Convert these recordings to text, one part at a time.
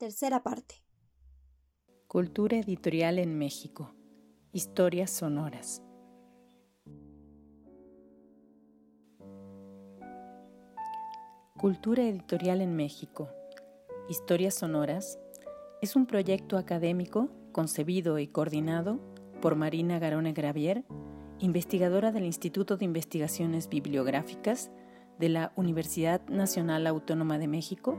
Tercera parte. Cultura editorial en México. Historias sonoras. Cultura editorial en México. Historias sonoras es un proyecto académico concebido y coordinado por Marina Garone Gravier, investigadora del Instituto de Investigaciones Bibliográficas de la Universidad Nacional Autónoma de México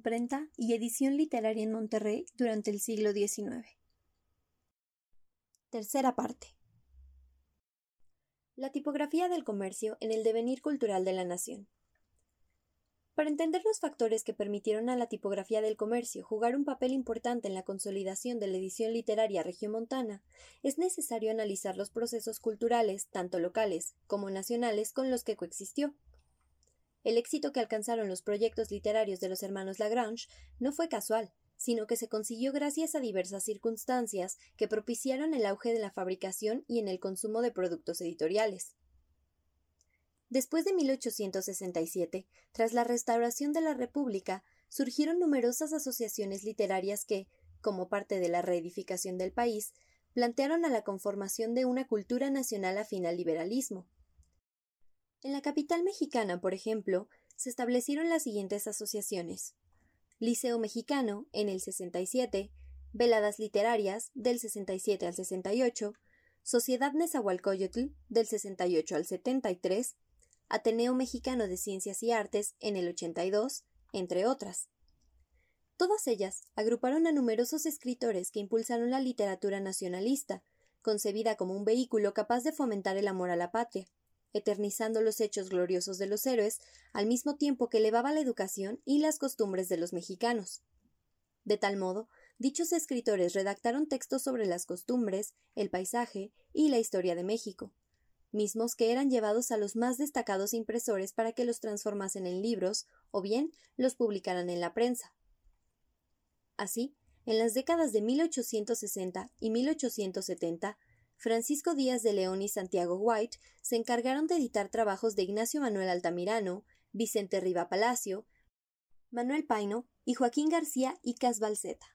Imprenta y edición literaria en Monterrey durante el siglo XIX. Tercera parte. La tipografía del comercio en el devenir cultural de la nación. Para entender los factores que permitieron a la tipografía del comercio jugar un papel importante en la consolidación de la edición literaria regiomontana, es necesario analizar los procesos culturales, tanto locales como nacionales, con los que coexistió. El éxito que alcanzaron los proyectos literarios de los hermanos Lagrange no fue casual, sino que se consiguió gracias a diversas circunstancias que propiciaron el auge de la fabricación y en el consumo de productos editoriales. Después de 1867, tras la restauración de la República, surgieron numerosas asociaciones literarias que, como parte de la reedificación del país, plantearon a la conformación de una cultura nacional afín al liberalismo. En la capital mexicana, por ejemplo, se establecieron las siguientes asociaciones: Liceo Mexicano, en el 67, Veladas Literarias, del 67 al 68, Sociedad Nezahualcóyotl, del 68 al 73, Ateneo Mexicano de Ciencias y Artes, en el 82, entre otras. Todas ellas agruparon a numerosos escritores que impulsaron la literatura nacionalista, concebida como un vehículo capaz de fomentar el amor a la patria, eternizando los hechos gloriosos de los héroes, al mismo tiempo que elevaba la educación y las costumbres de los mexicanos. De tal modo, dichos escritores redactaron textos sobre las costumbres, el paisaje y la historia de México, mismos que eran llevados a los más destacados impresores para que los transformasen en libros o bien los publicaran en la prensa. Así, en las décadas de 1860 y 1870, Francisco Díaz de León y Santiago White se encargaron de editar trabajos de Ignacio Manuel Altamirano, Vicente Riva Palacio, Manuel Paino y Joaquín García y Casbalceta.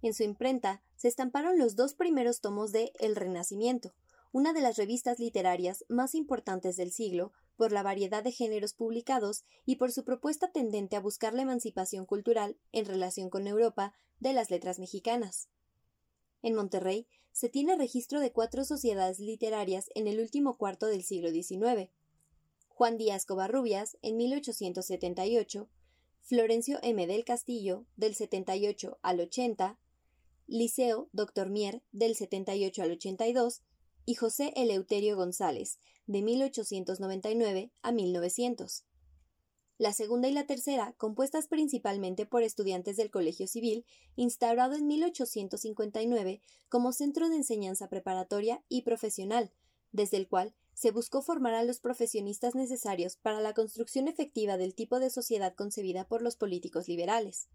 En su imprenta se estamparon los dos primeros tomos de El Renacimiento, una de las revistas literarias más importantes del siglo, por la variedad de géneros publicados y por su propuesta tendente a buscar la emancipación cultural en relación con Europa de las letras mexicanas. En Monterrey se tiene registro de cuatro sociedades literarias en el último cuarto del siglo XIX. Juan Díaz Covarrubias, en 1878, Florencio M. del Castillo, del 78 al 80, Liceo Dr. Mier, del 78 al 82, y José Eleuterio González, de 1899 a 1900 la segunda y la tercera, compuestas principalmente por estudiantes del Colegio Civil, instaurado en 1859 como centro de enseñanza preparatoria y profesional, desde el cual se buscó formar a los profesionistas necesarios para la construcción efectiva del tipo de sociedad concebida por los políticos liberales.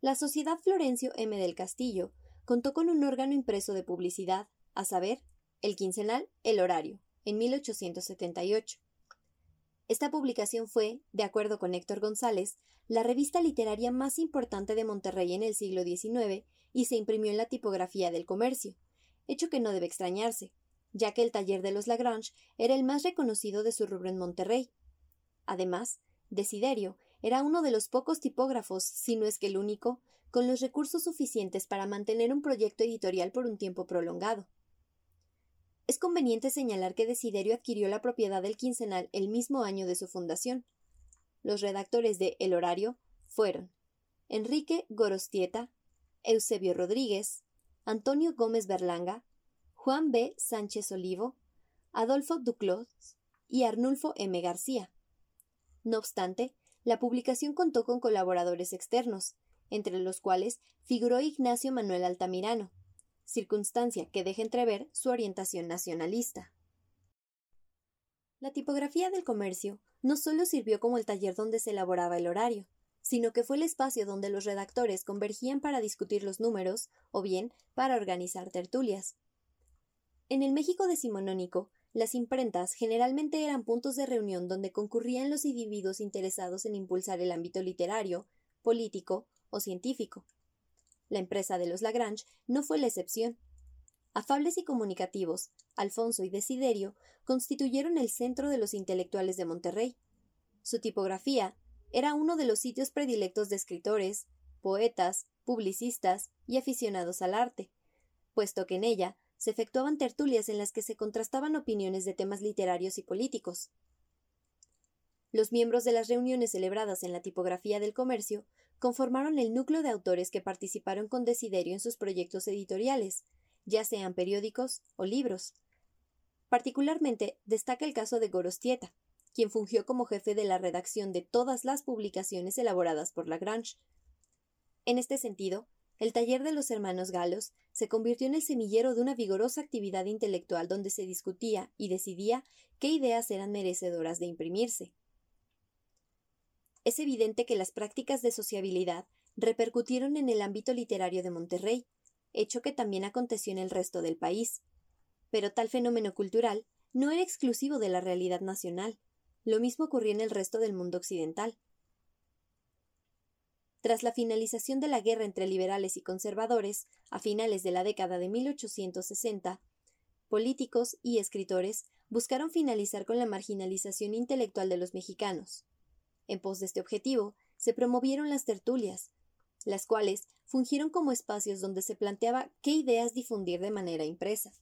La Sociedad Florencio M. del Castillo contó con un órgano impreso de publicidad, a saber, el quincenal El Horario, en 1878 esta publicación fue, de acuerdo con Héctor González, la revista literaria más importante de Monterrey en el siglo XIX y se imprimió en la tipografía del comercio, hecho que no debe extrañarse, ya que el taller de los Lagrange era el más reconocido de su rubro en Monterrey. Además, Desiderio era uno de los pocos tipógrafos, si no es que el único, con los recursos suficientes para mantener un proyecto editorial por un tiempo prolongado. Es conveniente señalar que Desiderio adquirió la propiedad del quincenal el mismo año de su fundación. Los redactores de El Horario fueron Enrique Gorostieta, Eusebio Rodríguez, Antonio Gómez Berlanga, Juan B. Sánchez Olivo, Adolfo Duclos y Arnulfo M. García. No obstante, la publicación contó con colaboradores externos, entre los cuales figuró Ignacio Manuel Altamirano, circunstancia que deja entrever su orientación nacionalista. La tipografía del comercio no solo sirvió como el taller donde se elaboraba el horario, sino que fue el espacio donde los redactores convergían para discutir los números o bien para organizar tertulias. En el México decimonónico, las imprentas generalmente eran puntos de reunión donde concurrían los individuos interesados en impulsar el ámbito literario, político o científico. La empresa de los Lagrange no fue la excepción. Afables y comunicativos, Alfonso y Desiderio constituyeron el centro de los intelectuales de Monterrey. Su tipografía era uno de los sitios predilectos de escritores, poetas, publicistas y aficionados al arte, puesto que en ella se efectuaban tertulias en las que se contrastaban opiniones de temas literarios y políticos. Los miembros de las reuniones celebradas en la tipografía del comercio conformaron el núcleo de autores que participaron con desiderio en sus proyectos editoriales, ya sean periódicos o libros. Particularmente destaca el caso de Gorostieta, quien fungió como jefe de la redacción de todas las publicaciones elaboradas por Lagrange. En este sentido, el taller de los hermanos Galos se convirtió en el semillero de una vigorosa actividad intelectual donde se discutía y decidía qué ideas eran merecedoras de imprimirse. Es evidente que las prácticas de sociabilidad repercutieron en el ámbito literario de Monterrey, hecho que también aconteció en el resto del país. Pero tal fenómeno cultural no era exclusivo de la realidad nacional. Lo mismo ocurrió en el resto del mundo occidental. Tras la finalización de la guerra entre liberales y conservadores, a finales de la década de 1860, políticos y escritores buscaron finalizar con la marginalización intelectual de los mexicanos. En pos de este objetivo, se promovieron las tertulias, las cuales fungieron como espacios donde se planteaba qué ideas difundir de manera impresa.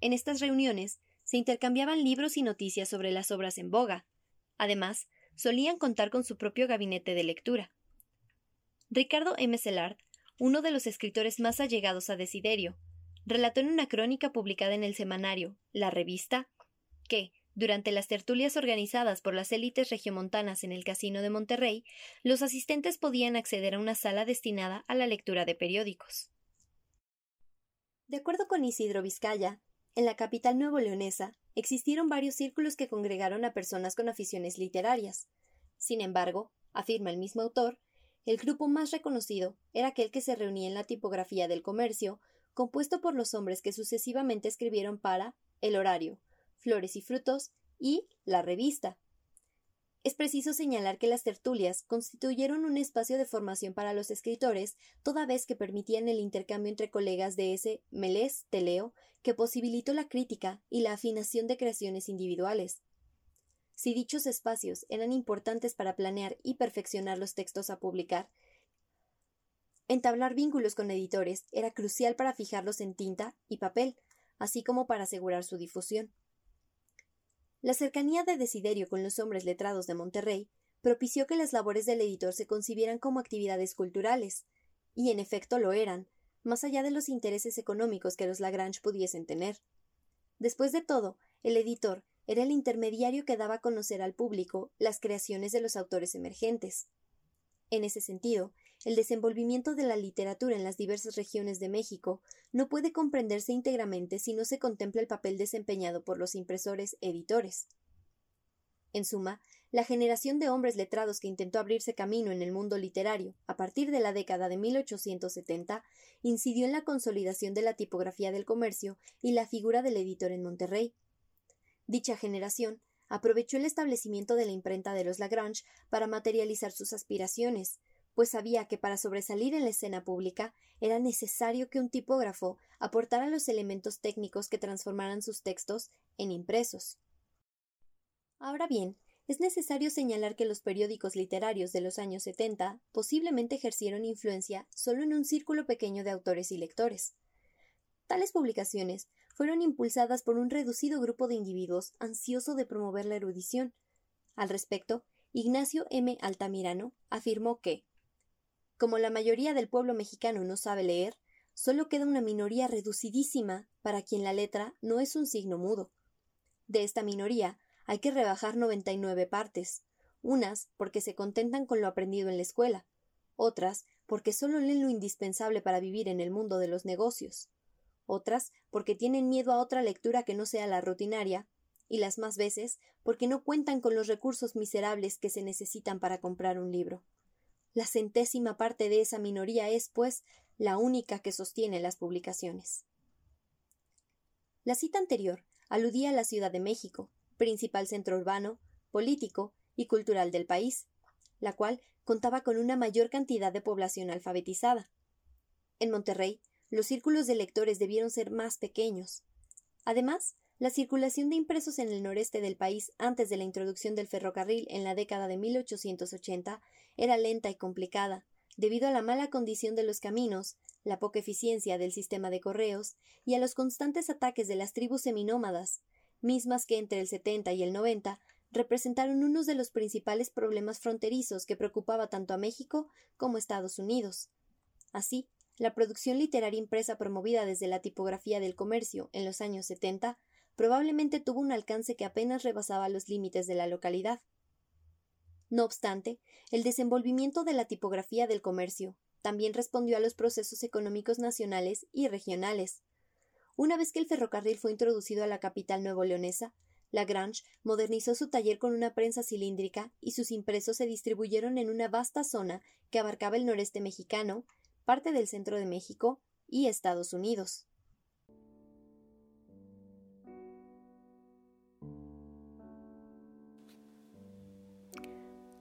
En estas reuniones se intercambiaban libros y noticias sobre las obras en boga. Además, solían contar con su propio gabinete de lectura. Ricardo M. Celard, uno de los escritores más allegados a Desiderio, relató en una crónica publicada en el semanario La Revista que, durante las tertulias organizadas por las élites regiomontanas en el Casino de Monterrey, los asistentes podían acceder a una sala destinada a la lectura de periódicos. De acuerdo con Isidro Vizcaya, en la capital nuevo leonesa existieron varios círculos que congregaron a personas con aficiones literarias. Sin embargo, afirma el mismo autor, el grupo más reconocido era aquel que se reunía en la tipografía del comercio, compuesto por los hombres que sucesivamente escribieron para El Horario, Flores y Frutos y La Revista. Es preciso señalar que las tertulias constituyeron un espacio de formación para los escritores, toda vez que permitían el intercambio entre colegas de ese melés teleo que posibilitó la crítica y la afinación de creaciones individuales. Si dichos espacios eran importantes para planear y perfeccionar los textos a publicar, entablar vínculos con editores era crucial para fijarlos en tinta y papel, así como para asegurar su difusión. La cercanía de Desiderio con los hombres letrados de Monterrey propició que las labores del editor se concibieran como actividades culturales, y en efecto lo eran, más allá de los intereses económicos que los Lagrange pudiesen tener. Después de todo, el editor era el intermediario que daba a conocer al público las creaciones de los autores emergentes. En ese sentido, el desenvolvimiento de la literatura en las diversas regiones de México no puede comprenderse íntegramente si no se contempla el papel desempeñado por los impresores editores. En suma, la generación de hombres letrados que intentó abrirse camino en el mundo literario a partir de la década de 1870 incidió en la consolidación de la tipografía del comercio y la figura del editor en Monterrey, Dicha generación aprovechó el establecimiento de la imprenta de los Lagrange para materializar sus aspiraciones, pues sabía que para sobresalir en la escena pública era necesario que un tipógrafo aportara los elementos técnicos que transformaran sus textos en impresos. Ahora bien, es necesario señalar que los periódicos literarios de los años 70 posiblemente ejercieron influencia solo en un círculo pequeño de autores y lectores. Tales publicaciones fueron impulsadas por un reducido grupo de individuos ansioso de promover la erudición. Al respecto, Ignacio M. Altamirano afirmó que, como la mayoría del pueblo mexicano no sabe leer, solo queda una minoría reducidísima para quien la letra no es un signo mudo. De esta minoría hay que rebajar 99 partes, unas porque se contentan con lo aprendido en la escuela, otras porque solo leen lo indispensable para vivir en el mundo de los negocios, otras porque tienen miedo a otra lectura que no sea la rutinaria, y las más veces porque no cuentan con los recursos miserables que se necesitan para comprar un libro. La centésima parte de esa minoría es, pues, la única que sostiene las publicaciones. La cita anterior aludía a la Ciudad de México, principal centro urbano, político y cultural del país, la cual contaba con una mayor cantidad de población alfabetizada. En Monterrey, los círculos de lectores debieron ser más pequeños. Además, la circulación de impresos en el noreste del país antes de la introducción del ferrocarril en la década de 1880 era lenta y complicada, debido a la mala condición de los caminos, la poca eficiencia del sistema de correos y a los constantes ataques de las tribus seminómadas, mismas que entre el 70 y el 90 representaron uno de los principales problemas fronterizos que preocupaba tanto a México como Estados Unidos. Así, la producción literaria impresa promovida desde la tipografía del comercio en los años 70 probablemente tuvo un alcance que apenas rebasaba los límites de la localidad. No obstante, el desenvolvimiento de la tipografía del comercio también respondió a los procesos económicos nacionales y regionales, una vez que el ferrocarril fue introducido a la capital nuevo-leonesa, Lagrange modernizó su taller con una prensa cilíndrica y sus impresos se distribuyeron en una vasta zona que abarcaba el noreste mexicano, parte del centro de México y Estados Unidos.